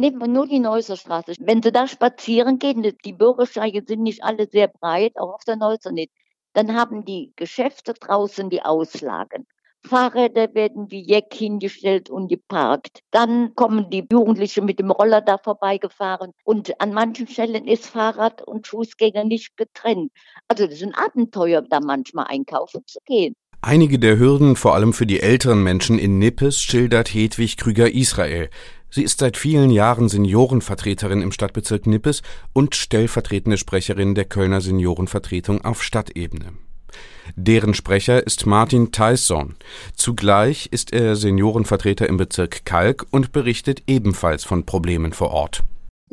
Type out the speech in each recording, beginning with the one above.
nehmen wir nur die Neusser Straße. Wenn Sie da spazieren gehen, die Bürgersteige sind nicht alle sehr breit, auch auf der Neusser nicht, dann haben die Geschäfte draußen die Auslagen. Fahrräder werden wie Jeck hingestellt und geparkt. Dann kommen die Jugendlichen mit dem Roller da vorbeigefahren und an manchen Stellen ist Fahrrad und Fußgänger nicht getrennt. Also das ist ein Abenteuer, da manchmal einkaufen zu gehen. Einige der Hürden, vor allem für die älteren Menschen in Nippes, schildert Hedwig Krüger-Israel. Sie ist seit vielen Jahren Seniorenvertreterin im Stadtbezirk Nippes und stellvertretende Sprecherin der Kölner Seniorenvertretung auf Stadtebene. Deren Sprecher ist Martin Tyson. Zugleich ist er Seniorenvertreter im Bezirk Kalk und berichtet ebenfalls von Problemen vor Ort.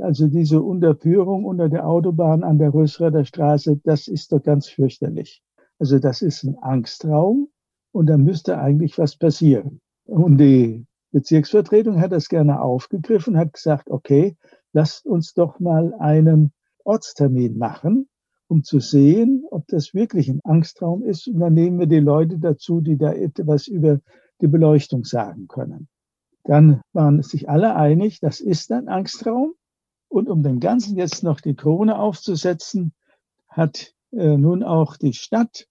Also diese Unterführung unter der Autobahn an der Rösrader Straße, das ist doch ganz fürchterlich. Also das ist ein Angstraum und da müsste eigentlich was passieren. Und die Bezirksvertretung hat das gerne aufgegriffen, hat gesagt, okay, lasst uns doch mal einen Ortstermin machen, um zu sehen, ob das wirklich ein Angstraum ist. Und dann nehmen wir die Leute dazu, die da etwas über die Beleuchtung sagen können. Dann waren sich alle einig, das ist ein Angstraum. Und um dem Ganzen jetzt noch die Krone aufzusetzen, hat äh, nun auch die Stadt,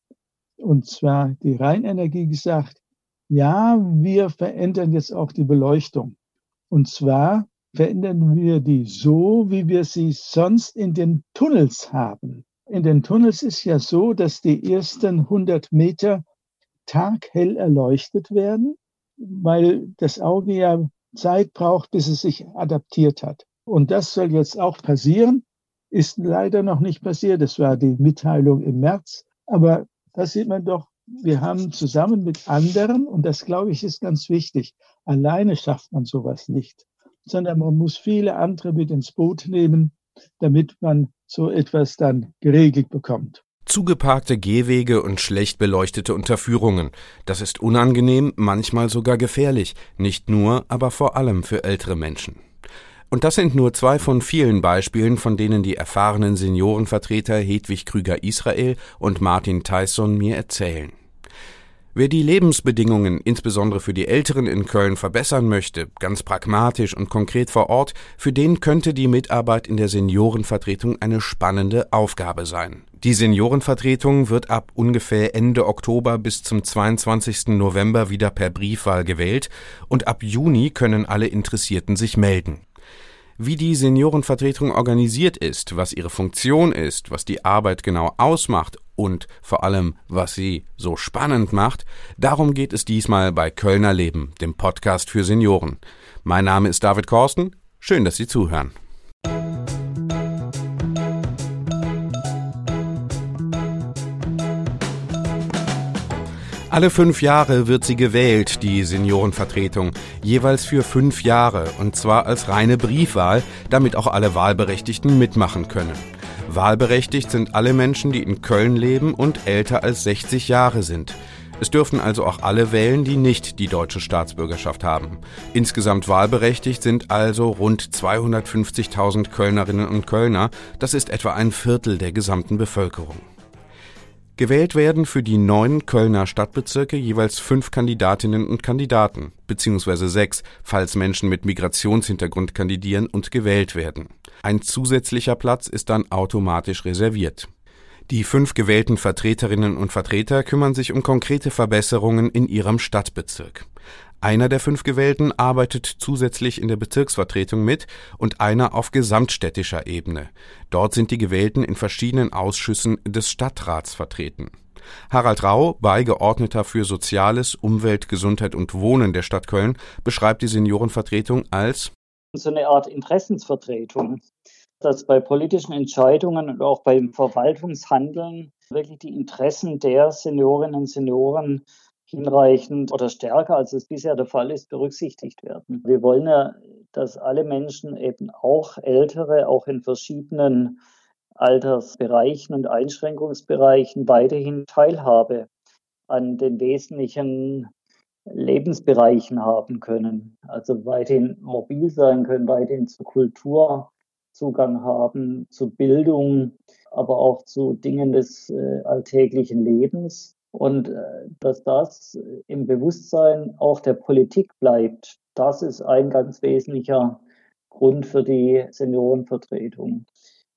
und zwar die Rheinenergie gesagt, ja, wir verändern jetzt auch die Beleuchtung. Und zwar verändern wir die so, wie wir sie sonst in den Tunnels haben. In den Tunnels ist ja so, dass die ersten 100 Meter taghell erleuchtet werden, weil das Auge ja Zeit braucht, bis es sich adaptiert hat. Und das soll jetzt auch passieren, ist leider noch nicht passiert. Das war die Mitteilung im März. Aber da sieht man doch, wir haben zusammen mit anderen, und das glaube ich ist ganz wichtig, alleine schafft man sowas nicht, sondern man muss viele andere mit ins Boot nehmen, damit man so etwas dann geregelt bekommt. Zugeparkte Gehwege und schlecht beleuchtete Unterführungen. Das ist unangenehm, manchmal sogar gefährlich, nicht nur, aber vor allem für ältere Menschen. Und das sind nur zwei von vielen Beispielen, von denen die erfahrenen Seniorenvertreter Hedwig Krüger-Israel und Martin Tyson mir erzählen. Wer die Lebensbedingungen insbesondere für die Älteren in Köln verbessern möchte, ganz pragmatisch und konkret vor Ort, für den könnte die Mitarbeit in der Seniorenvertretung eine spannende Aufgabe sein. Die Seniorenvertretung wird ab ungefähr Ende Oktober bis zum 22. November wieder per Briefwahl gewählt und ab Juni können alle Interessierten sich melden. Wie die Seniorenvertretung organisiert ist, was ihre Funktion ist, was die Arbeit genau ausmacht und vor allem, was sie so spannend macht, darum geht es diesmal bei Kölner Leben, dem Podcast für Senioren. Mein Name ist David Korsten. Schön, dass Sie zuhören. Alle fünf Jahre wird sie gewählt, die Seniorenvertretung, jeweils für fünf Jahre, und zwar als reine Briefwahl, damit auch alle Wahlberechtigten mitmachen können. Wahlberechtigt sind alle Menschen, die in Köln leben und älter als 60 Jahre sind. Es dürfen also auch alle wählen, die nicht die deutsche Staatsbürgerschaft haben. Insgesamt wahlberechtigt sind also rund 250.000 Kölnerinnen und Kölner, das ist etwa ein Viertel der gesamten Bevölkerung. Gewählt werden für die neun Kölner Stadtbezirke jeweils fünf Kandidatinnen und Kandidaten, beziehungsweise sechs, falls Menschen mit Migrationshintergrund kandidieren und gewählt werden. Ein zusätzlicher Platz ist dann automatisch reserviert. Die fünf gewählten Vertreterinnen und Vertreter kümmern sich um konkrete Verbesserungen in ihrem Stadtbezirk. Einer der fünf Gewählten arbeitet zusätzlich in der Bezirksvertretung mit und einer auf gesamtstädtischer Ebene. Dort sind die Gewählten in verschiedenen Ausschüssen des Stadtrats vertreten. Harald Rau, Beigeordneter für Soziales, Umwelt, Gesundheit und Wohnen der Stadt Köln, beschreibt die Seniorenvertretung als so eine Art Interessensvertretung, dass bei politischen Entscheidungen und auch beim Verwaltungshandeln wirklich die Interessen der Seniorinnen und Senioren hinreichend oder stärker, als es bisher der Fall ist, berücksichtigt werden. Wir wollen ja, dass alle Menschen eben auch Ältere, auch in verschiedenen Altersbereichen und Einschränkungsbereichen weiterhin Teilhabe an den wesentlichen Lebensbereichen haben können. Also weiterhin mobil sein können, weiterhin zur Kultur Zugang haben, zu Bildung, aber auch zu Dingen des äh, alltäglichen Lebens. Und äh, dass das im Bewusstsein auch der Politik bleibt, das ist ein ganz wesentlicher Grund für die Seniorenvertretung.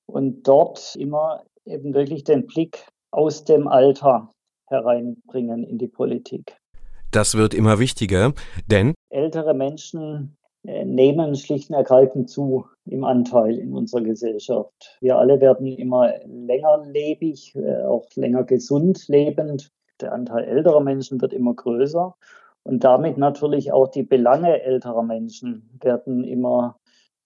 Und dort immer eben wirklich den Blick aus dem Alter hereinbringen in die Politik. Das wird immer wichtiger, denn ältere Menschen äh, nehmen schlicht und ergreifend zu im Anteil in unserer Gesellschaft. Wir alle werden immer länger lebig, äh, auch länger gesund lebend. Der Anteil älterer Menschen wird immer größer und damit natürlich auch die Belange älterer Menschen werden immer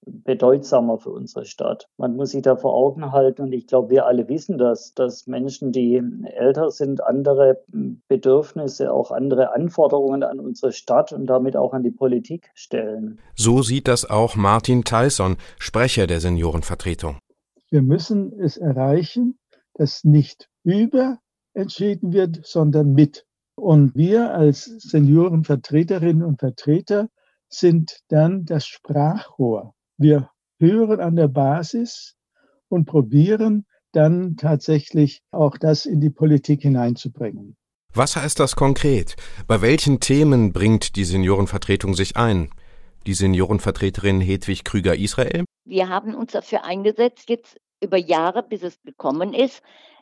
bedeutsamer für unsere Stadt. Man muss sich da vor Augen halten und ich glaube, wir alle wissen das, dass Menschen, die älter sind, andere Bedürfnisse, auch andere Anforderungen an unsere Stadt und damit auch an die Politik stellen. So sieht das auch Martin Tyson, Sprecher der Seniorenvertretung. Wir müssen es erreichen, dass nicht über entschieden wird, sondern mit. Und wir als Seniorenvertreterinnen und Vertreter sind dann das Sprachrohr wir hören an der Basis und probieren dann tatsächlich auch das in die Politik hineinzubringen. Was heißt das konkret? Bei welchen Themen bringt die Seniorenvertretung sich ein? Die Seniorenvertreterin Hedwig Krüger-Israel? Wir haben uns dafür eingesetzt, jetzt über Jahre, bis es gekommen ist.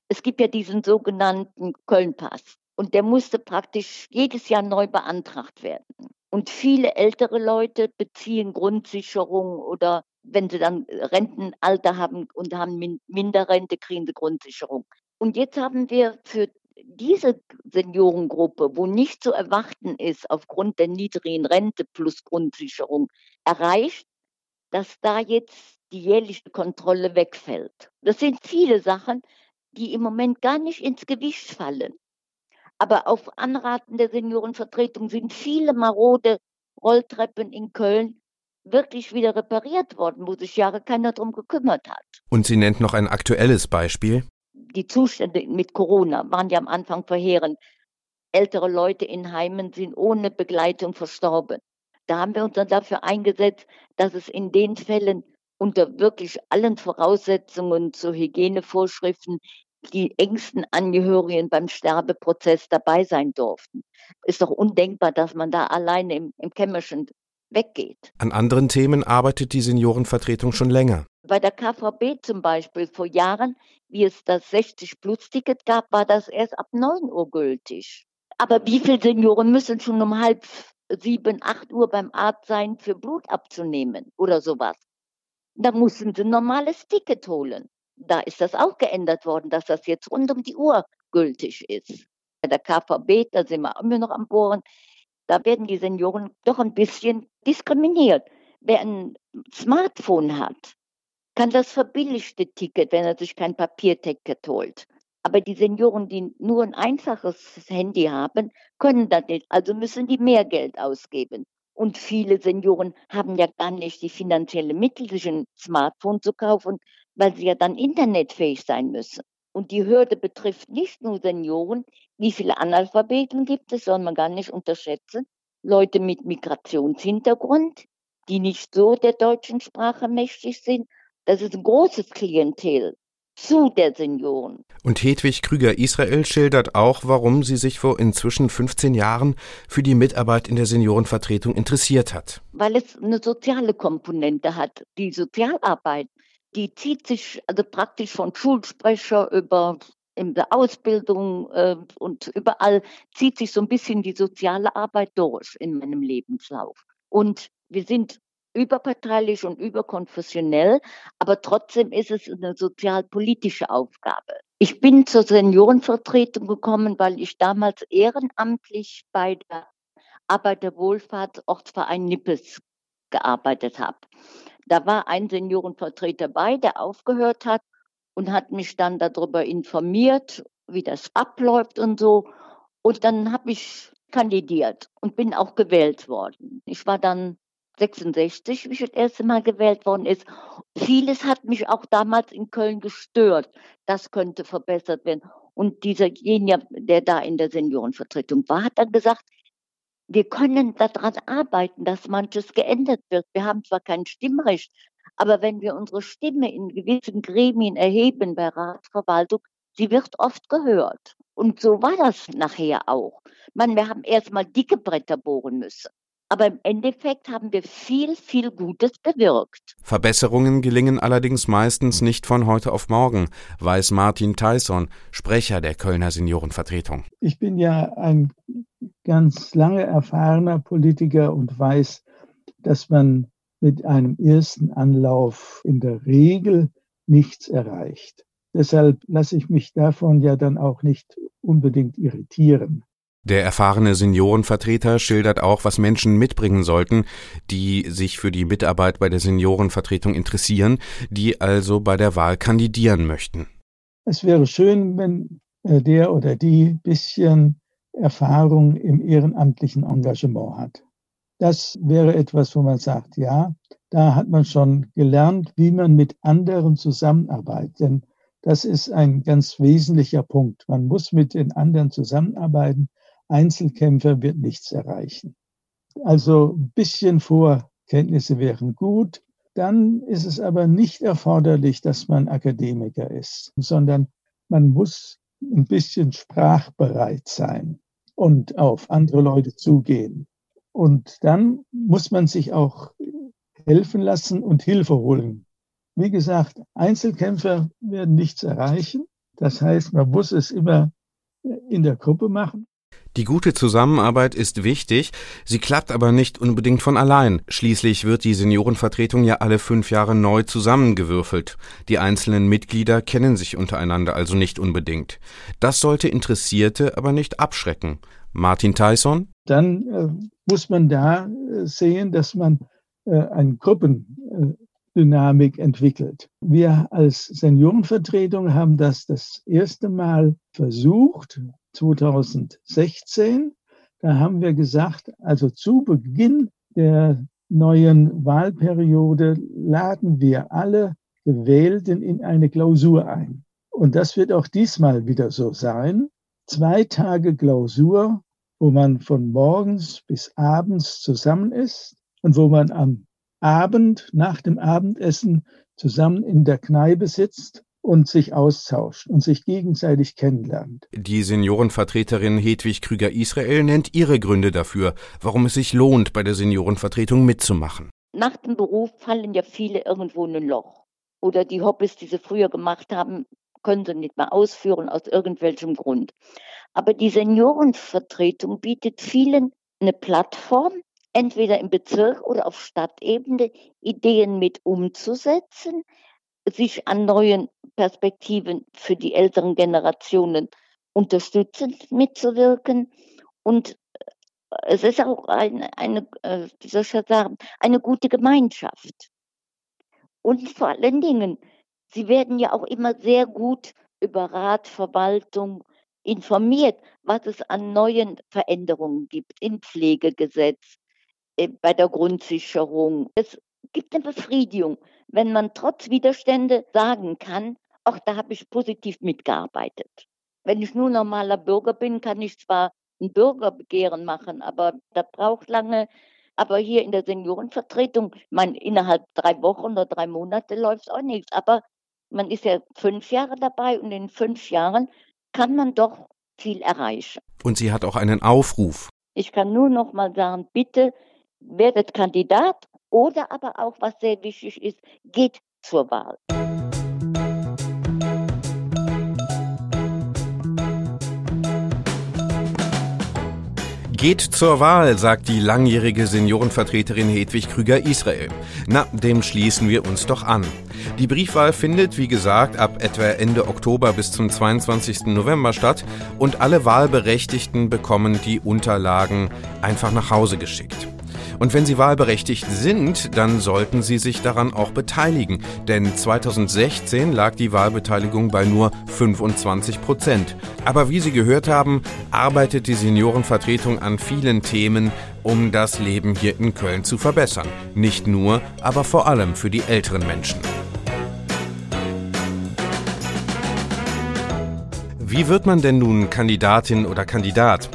Es gibt ja diesen sogenannten Köln-Pass. Und der musste praktisch jedes Jahr neu beantragt werden. Und viele ältere Leute beziehen Grundsicherung oder wenn sie dann Rentenalter haben und haben Minderrente, kriegen sie Grundsicherung. Und jetzt haben wir für diese Seniorengruppe, wo nicht zu erwarten ist aufgrund der niedrigen Rente plus Grundsicherung, erreicht, dass da jetzt die jährliche Kontrolle wegfällt. Das sind viele Sachen, die im Moment gar nicht ins Gewicht fallen. Aber auf Anraten der Seniorenvertretung sind viele marode Rolltreppen in Köln wirklich wieder repariert worden, wo sich Jahre keiner drum gekümmert hat. Und sie nennt noch ein aktuelles Beispiel. Die Zustände mit Corona waren ja am Anfang verheerend. Ältere Leute in Heimen sind ohne Begleitung verstorben. Da haben wir uns dann dafür eingesetzt, dass es in den Fällen unter wirklich allen Voraussetzungen zu Hygienevorschriften die engsten Angehörigen beim Sterbeprozess dabei sein durften. Ist doch undenkbar, dass man da alleine im, im Kämmerchen weggeht. An anderen Themen arbeitet die Seniorenvertretung schon länger. Bei der KVB zum Beispiel vor Jahren, wie es das 60-Plus-Ticket gab, war das erst ab 9 Uhr gültig. Aber wie viele Senioren müssen schon um halb sieben, acht Uhr beim Arzt sein, für Blut abzunehmen oder sowas? Da mussten sie ein normales Ticket holen da ist das auch geändert worden, dass das jetzt rund um die Uhr gültig ist. Bei der KVB, da sind wir immer noch am Bohren, da werden die Senioren doch ein bisschen diskriminiert. Wer ein Smartphone hat, kann das verbilligte Ticket, wenn er sich kein Papierticket holt. Aber die Senioren, die nur ein einfaches Handy haben, können das nicht. Also müssen die mehr Geld ausgeben. Und viele Senioren haben ja gar nicht die finanzielle Mittel, sich ein Smartphone zu kaufen, weil sie ja dann internetfähig sein müssen. Und die Hürde betrifft nicht nur Senioren. Wie viele Analphabeten gibt es, soll man gar nicht unterschätzen. Leute mit Migrationshintergrund, die nicht so der deutschen Sprache mächtig sind. Das ist ein großes Klientel zu der Senioren. Und Hedwig Krüger-Israel schildert auch, warum sie sich vor inzwischen 15 Jahren für die Mitarbeit in der Seniorenvertretung interessiert hat. Weil es eine soziale Komponente hat. Die Sozialarbeit die zieht sich also praktisch von Schulsprecher über in der Ausbildung äh, und überall zieht sich so ein bisschen die soziale Arbeit durch in meinem Lebenslauf. Und wir sind überparteilich und überkonfessionell, aber trotzdem ist es eine sozialpolitische Aufgabe. Ich bin zur Seniorenvertretung gekommen, weil ich damals ehrenamtlich bei der Arbeiterwohlfahrtsortsverein Nippes gearbeitet habe. Da war ein Seniorenvertreter bei, der aufgehört hat und hat mich dann darüber informiert, wie das abläuft und so. Und dann habe ich kandidiert und bin auch gewählt worden. Ich war dann 66, wie ich das erste Mal gewählt worden ist. Vieles hat mich auch damals in Köln gestört. Das könnte verbessert werden. Und dieser Genier, der da in der Seniorenvertretung war, hat dann gesagt, wir können daran arbeiten, dass manches geändert wird. Wir haben zwar kein Stimmrecht, aber wenn wir unsere Stimme in gewissen Gremien erheben bei Ratsverwaltung, sie wird oft gehört. Und so war das nachher auch. Man, wir haben erstmal dicke Bretter bohren müssen. Aber im Endeffekt haben wir viel, viel Gutes bewirkt. Verbesserungen gelingen allerdings meistens nicht von heute auf morgen, weiß Martin Tyson, Sprecher der Kölner Seniorenvertretung. Ich bin ja ein ganz lange erfahrener Politiker und weiß, dass man mit einem ersten Anlauf in der Regel nichts erreicht. Deshalb lasse ich mich davon ja dann auch nicht unbedingt irritieren. Der erfahrene Seniorenvertreter schildert auch, was Menschen mitbringen sollten, die sich für die Mitarbeit bei der Seniorenvertretung interessieren, die also bei der Wahl kandidieren möchten. Es wäre schön, wenn äh, der oder die bisschen Erfahrung im ehrenamtlichen Engagement hat. Das wäre etwas, wo man sagt, ja, da hat man schon gelernt, wie man mit anderen zusammenarbeitet. Denn das ist ein ganz wesentlicher Punkt. Man muss mit den anderen zusammenarbeiten. Einzelkämpfer wird nichts erreichen. Also ein bisschen Vorkenntnisse wären gut. Dann ist es aber nicht erforderlich, dass man Akademiker ist, sondern man muss ein bisschen sprachbereit sein und auf andere Leute zugehen. Und dann muss man sich auch helfen lassen und Hilfe holen. Wie gesagt, Einzelkämpfer werden nichts erreichen. Das heißt, man muss es immer in der Gruppe machen. Die gute Zusammenarbeit ist wichtig, sie klappt aber nicht unbedingt von allein. Schließlich wird die Seniorenvertretung ja alle fünf Jahre neu zusammengewürfelt. Die einzelnen Mitglieder kennen sich untereinander also nicht unbedingt. Das sollte Interessierte aber nicht abschrecken. Martin Tyson? Dann äh, muss man da äh, sehen, dass man äh, eine Gruppendynamik entwickelt. Wir als Seniorenvertretung haben das das erste Mal versucht 2016. Da haben wir gesagt, also zu Beginn der neuen Wahlperiode laden wir alle Gewählten in eine Klausur ein. Und das wird auch diesmal wieder so sein. Zwei Tage Klausur, wo man von morgens bis abends zusammen ist und wo man am Abend nach dem Abendessen zusammen in der Kneipe sitzt und sich austauscht und sich gegenseitig kennenlernt. Die Seniorenvertreterin Hedwig Krüger-Israel nennt ihre Gründe dafür, warum es sich lohnt, bei der Seniorenvertretung mitzumachen. Nach dem Beruf fallen ja viele irgendwo in ein Loch. Oder die Hobbys, die sie früher gemacht haben, können sie nicht mehr ausführen aus irgendwelchem Grund. Aber die Seniorenvertretung bietet vielen eine Plattform, entweder im Bezirk oder auf Stadtebene Ideen mit umzusetzen, sich an neuen Perspektiven für die älteren Generationen unterstützend mitzuwirken. Und äh, es ist auch eine, eine äh, wie soll ich sagen, eine gute Gemeinschaft. Und vor allen Dingen, sie werden ja auch immer sehr gut über Rat, Verwaltung informiert, was es an neuen Veränderungen gibt im Pflegegesetz, äh, bei der Grundsicherung. Es gibt eine Befriedigung, wenn man trotz Widerstände sagen kann, ach, da habe ich positiv mitgearbeitet. Wenn ich nur normaler Bürger bin, kann ich zwar ein Bürgerbegehren machen, aber das braucht lange. Aber hier in der Seniorenvertretung, man innerhalb drei Wochen oder drei Monate läuft es auch nichts. Aber man ist ja fünf Jahre dabei und in fünf Jahren kann man doch viel erreichen. Und sie hat auch einen Aufruf. Ich kann nur noch mal sagen, bitte werdet Kandidat oder aber auch, was sehr wichtig ist, geht zur Wahl. Geht zur Wahl, sagt die langjährige Seniorenvertreterin Hedwig Krüger-Israel. Na, dem schließen wir uns doch an. Die Briefwahl findet, wie gesagt, ab etwa Ende Oktober bis zum 22. November statt und alle Wahlberechtigten bekommen die Unterlagen einfach nach Hause geschickt. Und wenn Sie wahlberechtigt sind, dann sollten Sie sich daran auch beteiligen. Denn 2016 lag die Wahlbeteiligung bei nur 25 Prozent. Aber wie Sie gehört haben, arbeitet die Seniorenvertretung an vielen Themen, um das Leben hier in Köln zu verbessern. Nicht nur, aber vor allem für die älteren Menschen. Wie wird man denn nun Kandidatin oder Kandidat?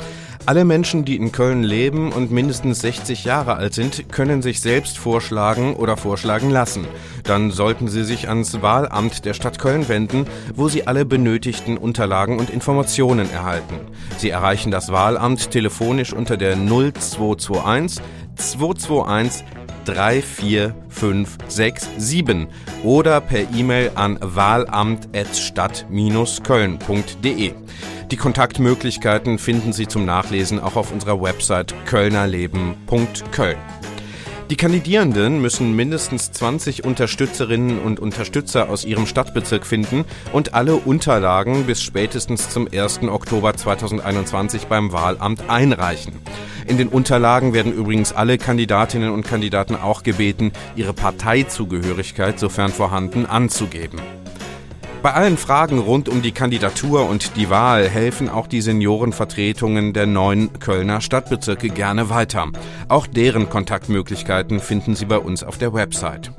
Alle Menschen, die in Köln leben und mindestens 60 Jahre alt sind, können sich selbst vorschlagen oder vorschlagen lassen. Dann sollten sie sich ans Wahlamt der Stadt Köln wenden, wo sie alle benötigten Unterlagen und Informationen erhalten. Sie erreichen das Wahlamt telefonisch unter der 0221 221 34567 oder per E-Mail an wahlamt.stadt-köln.de. Die Kontaktmöglichkeiten finden Sie zum Nachlesen auch auf unserer Website kölnerleben.köln. Die Kandidierenden müssen mindestens 20 Unterstützerinnen und Unterstützer aus ihrem Stadtbezirk finden und alle Unterlagen bis spätestens zum 1. Oktober 2021 beim Wahlamt einreichen. In den Unterlagen werden übrigens alle Kandidatinnen und Kandidaten auch gebeten, ihre Parteizugehörigkeit, sofern vorhanden, anzugeben. Bei allen Fragen rund um die Kandidatur und die Wahl helfen auch die Seniorenvertretungen der neuen Kölner Stadtbezirke gerne weiter. Auch deren Kontaktmöglichkeiten finden Sie bei uns auf der Website.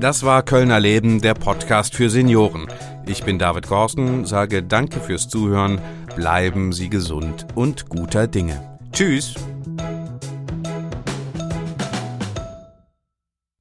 Das war Kölner Leben, der Podcast für Senioren. Ich bin David Gorsten, sage danke fürs Zuhören, bleiben Sie gesund und guter Dinge. Tschüss!